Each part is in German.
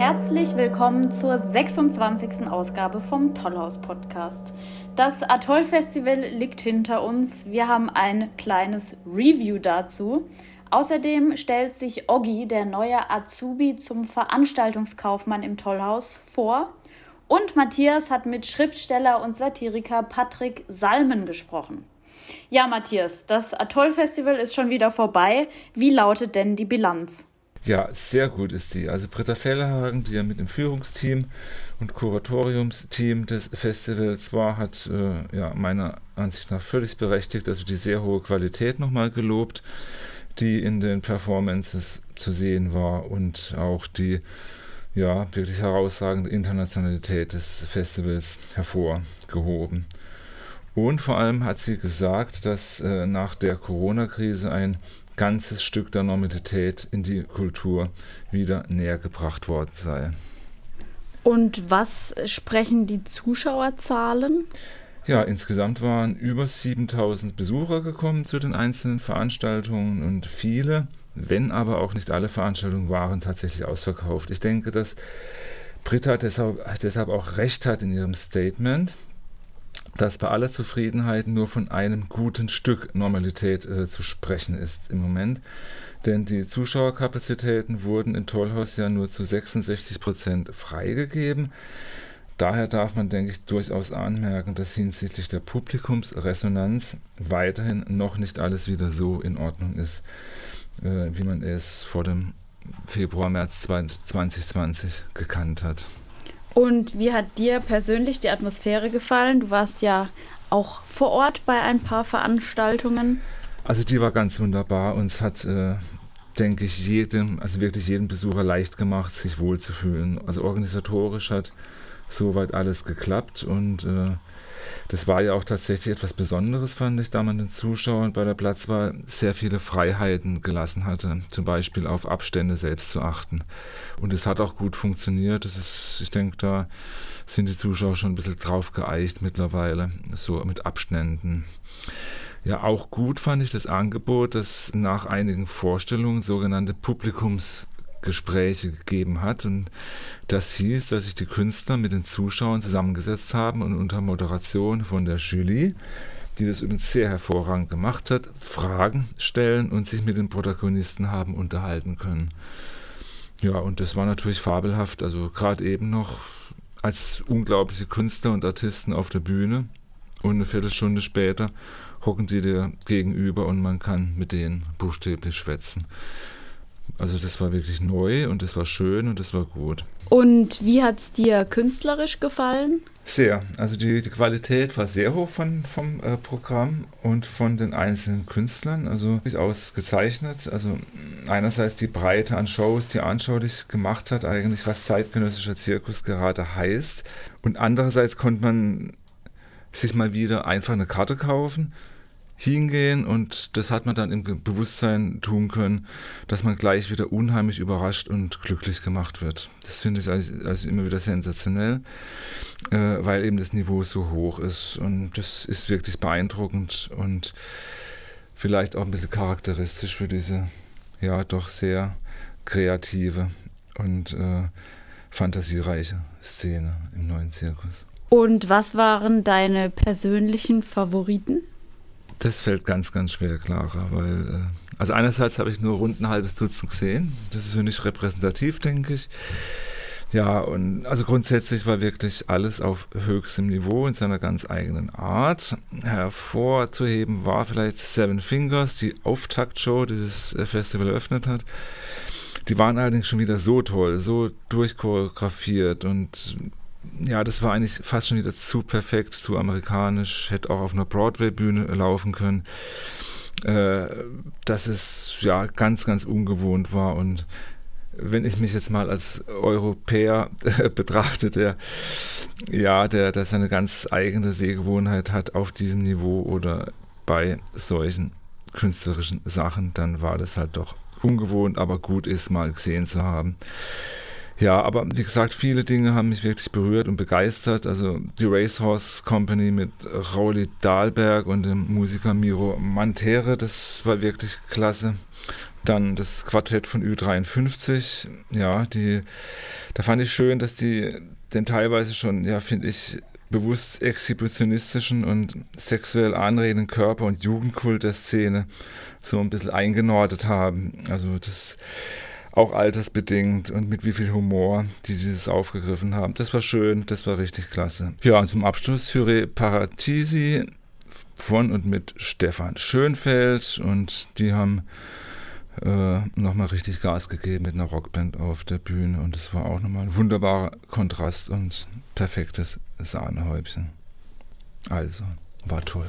Herzlich willkommen zur 26. Ausgabe vom Tollhaus Podcast. Das Atoll Festival liegt hinter uns. Wir haben ein kleines Review dazu. Außerdem stellt sich Oggi, der neue Azubi zum Veranstaltungskaufmann im Tollhaus, vor. Und Matthias hat mit Schriftsteller und Satiriker Patrick Salmen gesprochen. Ja, Matthias, das Atoll-Festival ist schon wieder vorbei. Wie lautet denn die Bilanz? Ja, sehr gut ist sie. Also Britta Fellhagen, die ja mit dem Führungsteam und Kuratoriumsteam des Festivals war, hat äh, ja meiner Ansicht nach völlig berechtigt, also die sehr hohe Qualität nochmal gelobt, die in den Performances zu sehen war und auch die ja wirklich herausragende Internationalität des Festivals hervorgehoben. Und vor allem hat sie gesagt, dass äh, nach der Corona-Krise ein ganzes Stück der Normalität in die Kultur wieder näher gebracht worden sei. Und was sprechen die Zuschauerzahlen? Ja, insgesamt waren über 7000 Besucher gekommen zu den einzelnen Veranstaltungen und viele, wenn aber auch nicht alle Veranstaltungen waren tatsächlich ausverkauft. Ich denke, dass Britta deshalb, deshalb auch recht hat in ihrem Statement, dass bei aller Zufriedenheit nur von einem guten Stück Normalität äh, zu sprechen ist im Moment. Denn die Zuschauerkapazitäten wurden in Tollhaus ja nur zu 66 Prozent freigegeben. Daher darf man, denke ich, durchaus anmerken, dass hinsichtlich der Publikumsresonanz weiterhin noch nicht alles wieder so in Ordnung ist, äh, wie man es vor dem Februar, März 2020 gekannt hat. Und wie hat dir persönlich die Atmosphäre gefallen? Du warst ja auch vor Ort bei ein paar Veranstaltungen. Also die war ganz wunderbar und es hat, äh, denke ich, jedem, also wirklich jedem Besucher leicht gemacht, sich wohlzufühlen. Also organisatorisch hat soweit alles geklappt und äh, das war ja auch tatsächlich etwas Besonderes, fand ich, da man den Zuschauern bei der Platzwahl sehr viele Freiheiten gelassen hatte, zum Beispiel auf Abstände selbst zu achten. Und es hat auch gut funktioniert. Das ist, ich denke, da sind die Zuschauer schon ein bisschen drauf geeicht mittlerweile, so mit Abständen. Ja, auch gut fand ich das Angebot, das nach einigen Vorstellungen sogenannte Publikums Gespräche gegeben hat. Und das hieß, dass sich die Künstler mit den Zuschauern zusammengesetzt haben und unter Moderation von der Julie, die das übrigens sehr hervorragend gemacht hat, Fragen stellen und sich mit den Protagonisten haben unterhalten können. Ja, und das war natürlich fabelhaft. Also gerade eben noch als unglaubliche Künstler und Artisten auf der Bühne und eine Viertelstunde später hocken die dir gegenüber und man kann mit denen buchstäblich schwätzen. Also das war wirklich neu und das war schön und das war gut. Und wie hat es dir künstlerisch gefallen? Sehr. Also die, die Qualität war sehr hoch von, vom äh, Programm und von den einzelnen Künstlern. Also ausgezeichnet. Also einerseits die Breite an Shows, die anschaulich gemacht hat, eigentlich was zeitgenössischer Zirkus gerade heißt. Und andererseits konnte man sich mal wieder einfach eine Karte kaufen hingehen und das hat man dann im Bewusstsein tun können, dass man gleich wieder unheimlich überrascht und glücklich gemacht wird. Das finde ich also, immer wieder sensationell, äh, weil eben das Niveau so hoch ist und das ist wirklich beeindruckend und vielleicht auch ein bisschen charakteristisch für diese ja doch sehr kreative und äh, fantasiereiche Szene im neuen Zirkus. Und was waren deine persönlichen Favoriten? Das fällt ganz, ganz schwer, Clara, weil, äh, also einerseits habe ich nur rund ein halbes Dutzend gesehen. Das ist ja nicht repräsentativ, denke ich. Ja, und also grundsätzlich war wirklich alles auf höchstem Niveau in seiner ganz eigenen Art. Hervorzuheben war vielleicht Seven Fingers, die Auftaktshow, die das Festival eröffnet hat. Die waren allerdings schon wieder so toll, so durchchoreografiert und ja, das war eigentlich fast schon wieder zu perfekt, zu amerikanisch, hätte auch auf einer Broadway-Bühne laufen können. Äh, dass es ja ganz, ganz ungewohnt war und wenn ich mich jetzt mal als Europäer äh, betrachte, der ja, der, der seine ganz eigene Sehgewohnheit hat auf diesem Niveau oder bei solchen künstlerischen Sachen, dann war das halt doch ungewohnt, aber gut ist, mal gesehen zu haben. Ja, aber wie gesagt, viele Dinge haben mich wirklich berührt und begeistert. Also die Racehorse Company mit Rauli Dahlberg und dem Musiker Miro Mantere, das war wirklich klasse. Dann das Quartett von Ü53, ja, die, da fand ich schön, dass die den teilweise schon, ja, finde ich, bewusst exhibitionistischen und sexuell anredenden Körper- und Jugendkult der Szene so ein bisschen eingenordet haben. Also das auch altersbedingt und mit wie viel Humor die dieses aufgegriffen haben. Das war schön, das war richtig klasse. Ja, und zum Abschluss Hyre Paratisi von und mit Stefan Schönfeld und die haben äh, nochmal richtig Gas gegeben mit einer Rockband auf der Bühne und es war auch nochmal ein wunderbarer Kontrast und perfektes Sahnehäubchen. Also, war toll.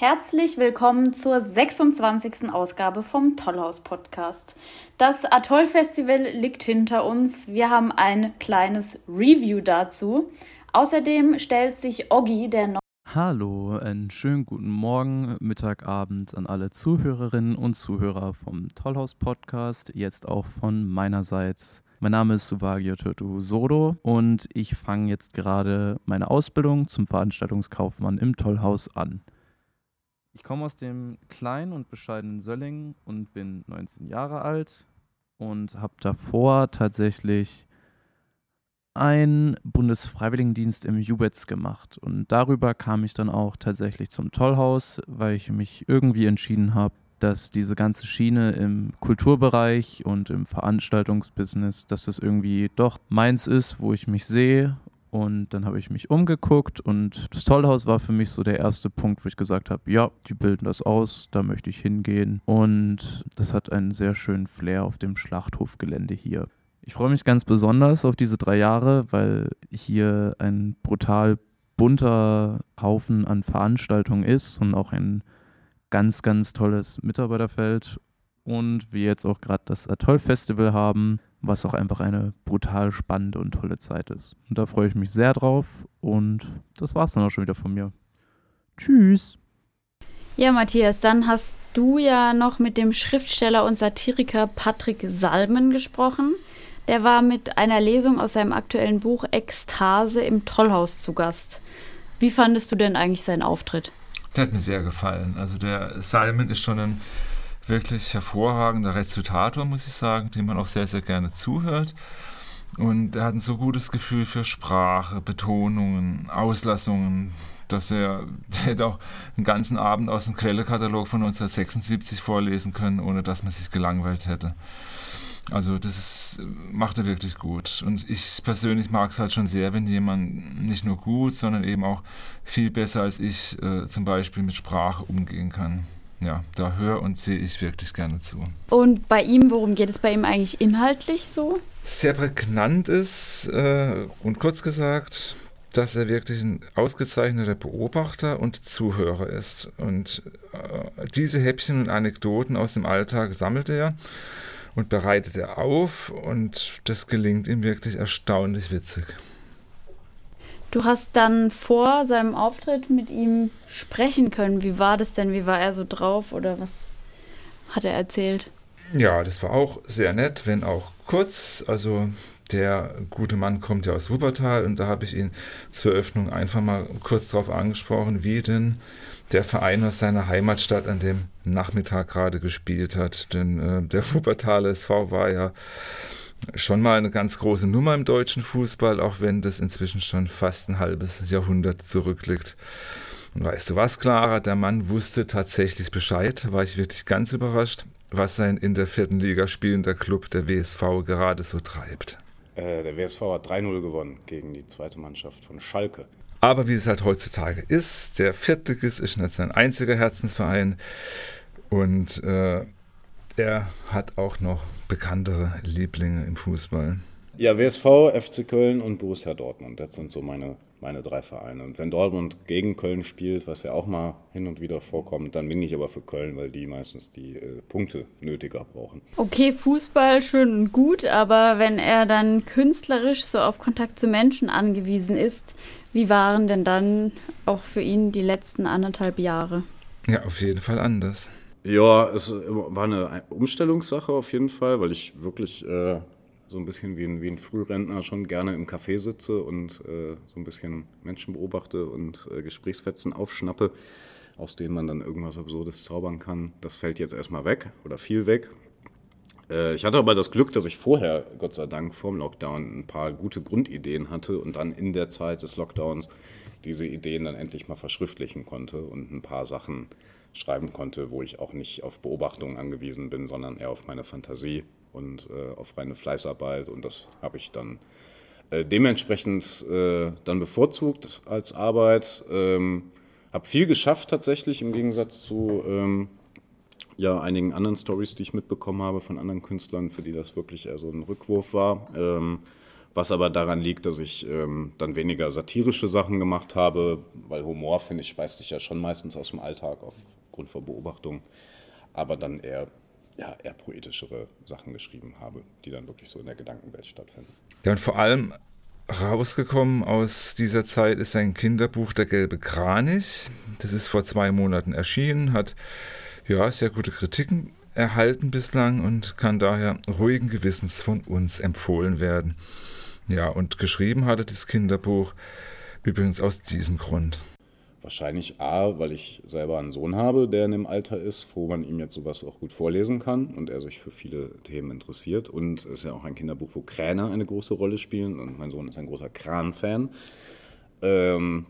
Herzlich willkommen zur 26. Ausgabe vom Tollhaus Podcast. Das Atoll Festival liegt hinter uns. Wir haben ein kleines Review dazu. Außerdem stellt sich Oggi, der noch Hallo, einen schönen guten Morgen, Mittag, Abend an alle Zuhörerinnen und Zuhörer vom Tollhaus Podcast, jetzt auch von meinerseits. Mein Name ist Suvagio Turtu Sodo und ich fange jetzt gerade meine Ausbildung zum Veranstaltungskaufmann im Tollhaus an. Ich komme aus dem kleinen und bescheidenen Söllingen und bin 19 Jahre alt und habe davor tatsächlich einen Bundesfreiwilligendienst im Jubetz gemacht. Und darüber kam ich dann auch tatsächlich zum Tollhaus, weil ich mich irgendwie entschieden habe, dass diese ganze Schiene im Kulturbereich und im Veranstaltungsbusiness, dass das irgendwie doch meins ist, wo ich mich sehe und dann habe ich mich umgeguckt und das Tollhaus war für mich so der erste Punkt, wo ich gesagt habe, ja, die bilden das aus, da möchte ich hingehen. Und das hat einen sehr schönen Flair auf dem Schlachthofgelände hier. Ich freue mich ganz besonders auf diese drei Jahre, weil hier ein brutal bunter Haufen an Veranstaltungen ist und auch ein ganz, ganz tolles Mitarbeiterfeld. Und wir jetzt auch gerade das Atoll-Festival haben, was auch einfach eine brutal spannende und tolle Zeit ist. Und da freue ich mich sehr drauf und das war's dann auch schon wieder von mir. Tschüss. Ja, Matthias, dann hast du ja noch mit dem Schriftsteller und Satiriker Patrick Salmen gesprochen. Der war mit einer Lesung aus seinem aktuellen Buch Ekstase im Tollhaus zu Gast. Wie fandest du denn eigentlich seinen Auftritt? Der hat mir sehr gefallen. Also der Salmen ist schon ein wirklich hervorragender Rezitator, muss ich sagen, dem man auch sehr, sehr gerne zuhört. Und er hat ein so gutes Gefühl für Sprache, Betonungen, Auslassungen, dass er, hätte auch einen ganzen Abend aus dem Quellekatalog von 1976 vorlesen können, ohne dass man sich gelangweilt hätte. Also das ist, macht er wirklich gut. Und ich persönlich mag es halt schon sehr, wenn jemand nicht nur gut, sondern eben auch viel besser als ich äh, zum Beispiel mit Sprache umgehen kann ja, da höre und sehe ich wirklich gerne zu. Und bei ihm, worum geht es bei ihm eigentlich inhaltlich so? Sehr prägnant ist äh, und kurz gesagt, dass er wirklich ein ausgezeichneter Beobachter und Zuhörer ist. Und äh, diese Häppchen und Anekdoten aus dem Alltag sammelt er und bereitet er auf und das gelingt ihm wirklich erstaunlich witzig. Du hast dann vor seinem Auftritt mit ihm sprechen können. Wie war das denn? Wie war er so drauf oder was hat er erzählt? Ja, das war auch sehr nett, wenn auch kurz. Also der gute Mann kommt ja aus Wuppertal und da habe ich ihn zur Eröffnung einfach mal kurz darauf angesprochen, wie denn der Verein aus seiner Heimatstadt an dem Nachmittag gerade gespielt hat. Denn äh, der Wuppertaler SV war ja schon mal eine ganz große Nummer im deutschen Fußball, auch wenn das inzwischen schon fast ein halbes Jahrhundert zurückliegt. Und weißt du was, Clara? Der Mann wusste tatsächlich Bescheid, war ich wirklich ganz überrascht, was sein in der vierten Liga spielender Club, der WSV, gerade so treibt. Äh, der WSV hat 3-0 gewonnen gegen die zweite Mannschaft von Schalke. Aber wie es halt heutzutage ist, der Viertligist ist nicht sein einziger Herzensverein und äh, er hat auch noch bekanntere Lieblinge im Fußball? Ja, WSV, FC Köln und Borussia Dortmund. Das sind so meine, meine drei Vereine. Und wenn Dortmund gegen Köln spielt, was ja auch mal hin und wieder vorkommt, dann bin ich aber für Köln, weil die meistens die äh, Punkte nötiger brauchen. Okay, Fußball schön und gut, aber wenn er dann künstlerisch so auf Kontakt zu Menschen angewiesen ist, wie waren denn dann auch für ihn die letzten anderthalb Jahre? Ja, auf jeden Fall anders. Ja, es war eine Umstellungssache auf jeden Fall, weil ich wirklich äh, so ein bisschen wie ein, wie ein Frührentner schon gerne im Café sitze und äh, so ein bisschen Menschen beobachte und äh, Gesprächsfetzen aufschnappe, aus denen man dann irgendwas Absurdes zaubern kann. Das fällt jetzt erstmal weg oder viel weg. Äh, ich hatte aber das Glück, dass ich vorher, Gott sei Dank, vor dem Lockdown ein paar gute Grundideen hatte und dann in der Zeit des Lockdowns diese Ideen dann endlich mal verschriftlichen konnte und ein paar Sachen schreiben konnte, wo ich auch nicht auf Beobachtungen angewiesen bin, sondern eher auf meine Fantasie und äh, auf reine Fleißarbeit. Und das habe ich dann äh, dementsprechend äh, dann bevorzugt als Arbeit. Ähm, habe viel geschafft tatsächlich im Gegensatz zu ähm, ja, einigen anderen Stories, die ich mitbekommen habe von anderen Künstlern, für die das wirklich eher so ein Rückwurf war. Ähm, was aber daran liegt, dass ich ähm, dann weniger satirische Sachen gemacht habe, weil Humor, finde ich, speist sich ja schon meistens aus dem Alltag aufgrund von Beobachtung, aber dann eher, ja, eher poetischere Sachen geschrieben habe, die dann wirklich so in der Gedankenwelt stattfinden. Ja, und vor allem rausgekommen aus dieser Zeit ist ein Kinderbuch Der gelbe Kranich. Das ist vor zwei Monaten erschienen, hat ja sehr gute Kritiken erhalten bislang und kann daher ruhigen Gewissens von uns empfohlen werden. Ja, und geschrieben hatte das Kinderbuch übrigens aus diesem Grund. Wahrscheinlich A, weil ich selber einen Sohn habe, der in dem Alter ist, wo man ihm jetzt sowas auch gut vorlesen kann und er sich für viele Themen interessiert. Und es ist ja auch ein Kinderbuch, wo Kräne eine große Rolle spielen und mein Sohn ist ein großer Kran-Fan. Ähm,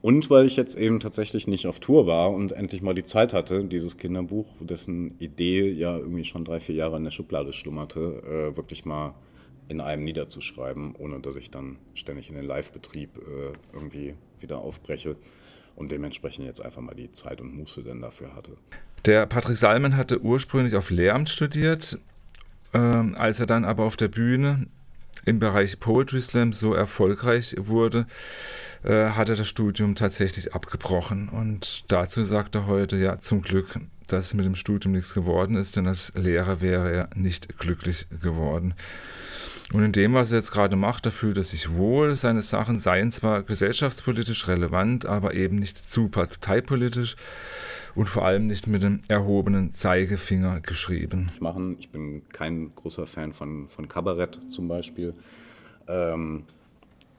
und weil ich jetzt eben tatsächlich nicht auf Tour war und endlich mal die Zeit hatte, dieses Kinderbuch, dessen Idee ja irgendwie schon drei, vier Jahre in der Schublade schlummerte, äh, wirklich mal in einem niederzuschreiben, ohne dass ich dann ständig in den Live-Betrieb äh, irgendwie wieder aufbreche und dementsprechend jetzt einfach mal die Zeit und Muße denn dafür hatte. Der Patrick Salmen hatte ursprünglich auf Lehramt studiert, äh, als er dann aber auf der Bühne im Bereich Poetry Slam so erfolgreich wurde, äh, hat er das Studium tatsächlich abgebrochen. Und dazu sagt er heute, ja, zum Glück, dass mit dem Studium nichts geworden ist, denn als Lehrer wäre er nicht glücklich geworden. Und in dem, was er jetzt gerade macht, da fühlt er sich wohl. Seine Sachen seien zwar gesellschaftspolitisch relevant, aber eben nicht zu parteipolitisch und vor allem nicht mit dem erhobenen Zeigefinger geschrieben. Machen. Ich bin kein großer Fan von, von Kabarett zum Beispiel, ähm,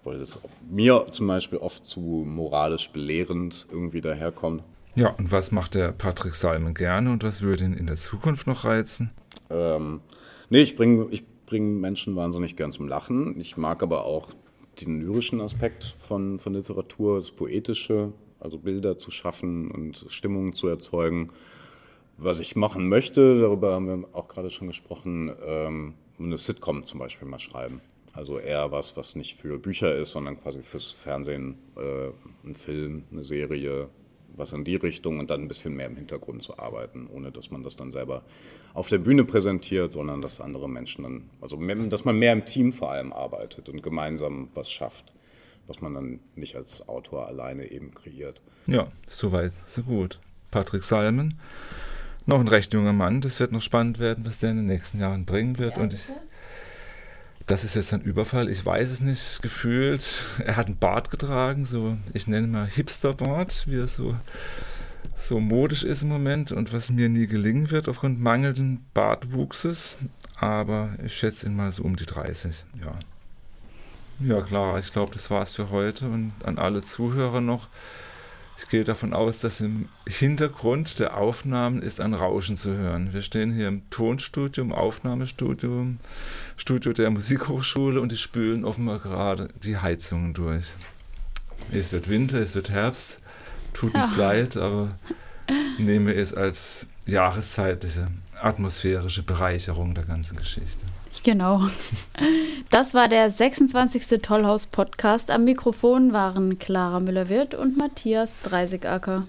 weil das mir zum Beispiel oft zu moralisch belehrend irgendwie daherkommt. Ja, und was macht der Patrick Salmen gerne und was würde ihn in der Zukunft noch reizen? Ähm, nee, ich bringe ich bringen Menschen wahnsinnig gern zum Lachen. Ich mag aber auch den lyrischen Aspekt von, von Literatur, das Poetische, also Bilder zu schaffen und Stimmungen zu erzeugen. Was ich machen möchte, darüber haben wir auch gerade schon gesprochen, ähm, eine Sitcom zum Beispiel mal schreiben. Also eher was, was nicht für Bücher ist, sondern quasi fürs Fernsehen, äh, ein Film, eine Serie, was in die Richtung und dann ein bisschen mehr im Hintergrund zu arbeiten, ohne dass man das dann selber auf der Bühne präsentiert, sondern dass andere Menschen dann, also dass man mehr im Team vor allem arbeitet und gemeinsam was schafft, was man dann nicht als Autor alleine eben kreiert. Ja, soweit, so gut. Patrick Salmen, noch ein recht junger Mann, das wird noch spannend werden, was der in den nächsten Jahren bringen wird. Ja, und ich, das ist jetzt ein Überfall, ich weiß es nicht, gefühlt. Er hat einen Bart getragen, so, ich nenne mal Hipster-Bart, wie er so, so modisch ist im Moment und was mir nie gelingen wird aufgrund mangelnden Bartwuchses. Aber ich schätze ihn mal so um die 30, ja. Ja, klar, ich glaube, das war's für heute und an alle Zuhörer noch. Ich gehe davon aus, dass im Hintergrund der Aufnahmen ist ein Rauschen zu hören. Wir stehen hier im Tonstudio, im Aufnahmestudio, Studio der Musikhochschule und die spülen offenbar gerade die Heizungen durch. Es wird Winter, es wird Herbst, tut uns ja. leid, aber nehme es als jahreszeitliche atmosphärische Bereicherung der ganzen Geschichte. Genau. Das war der 26. Tollhaus-Podcast. Am Mikrofon waren Clara Müller-Wirth und Matthias Dreisigacker.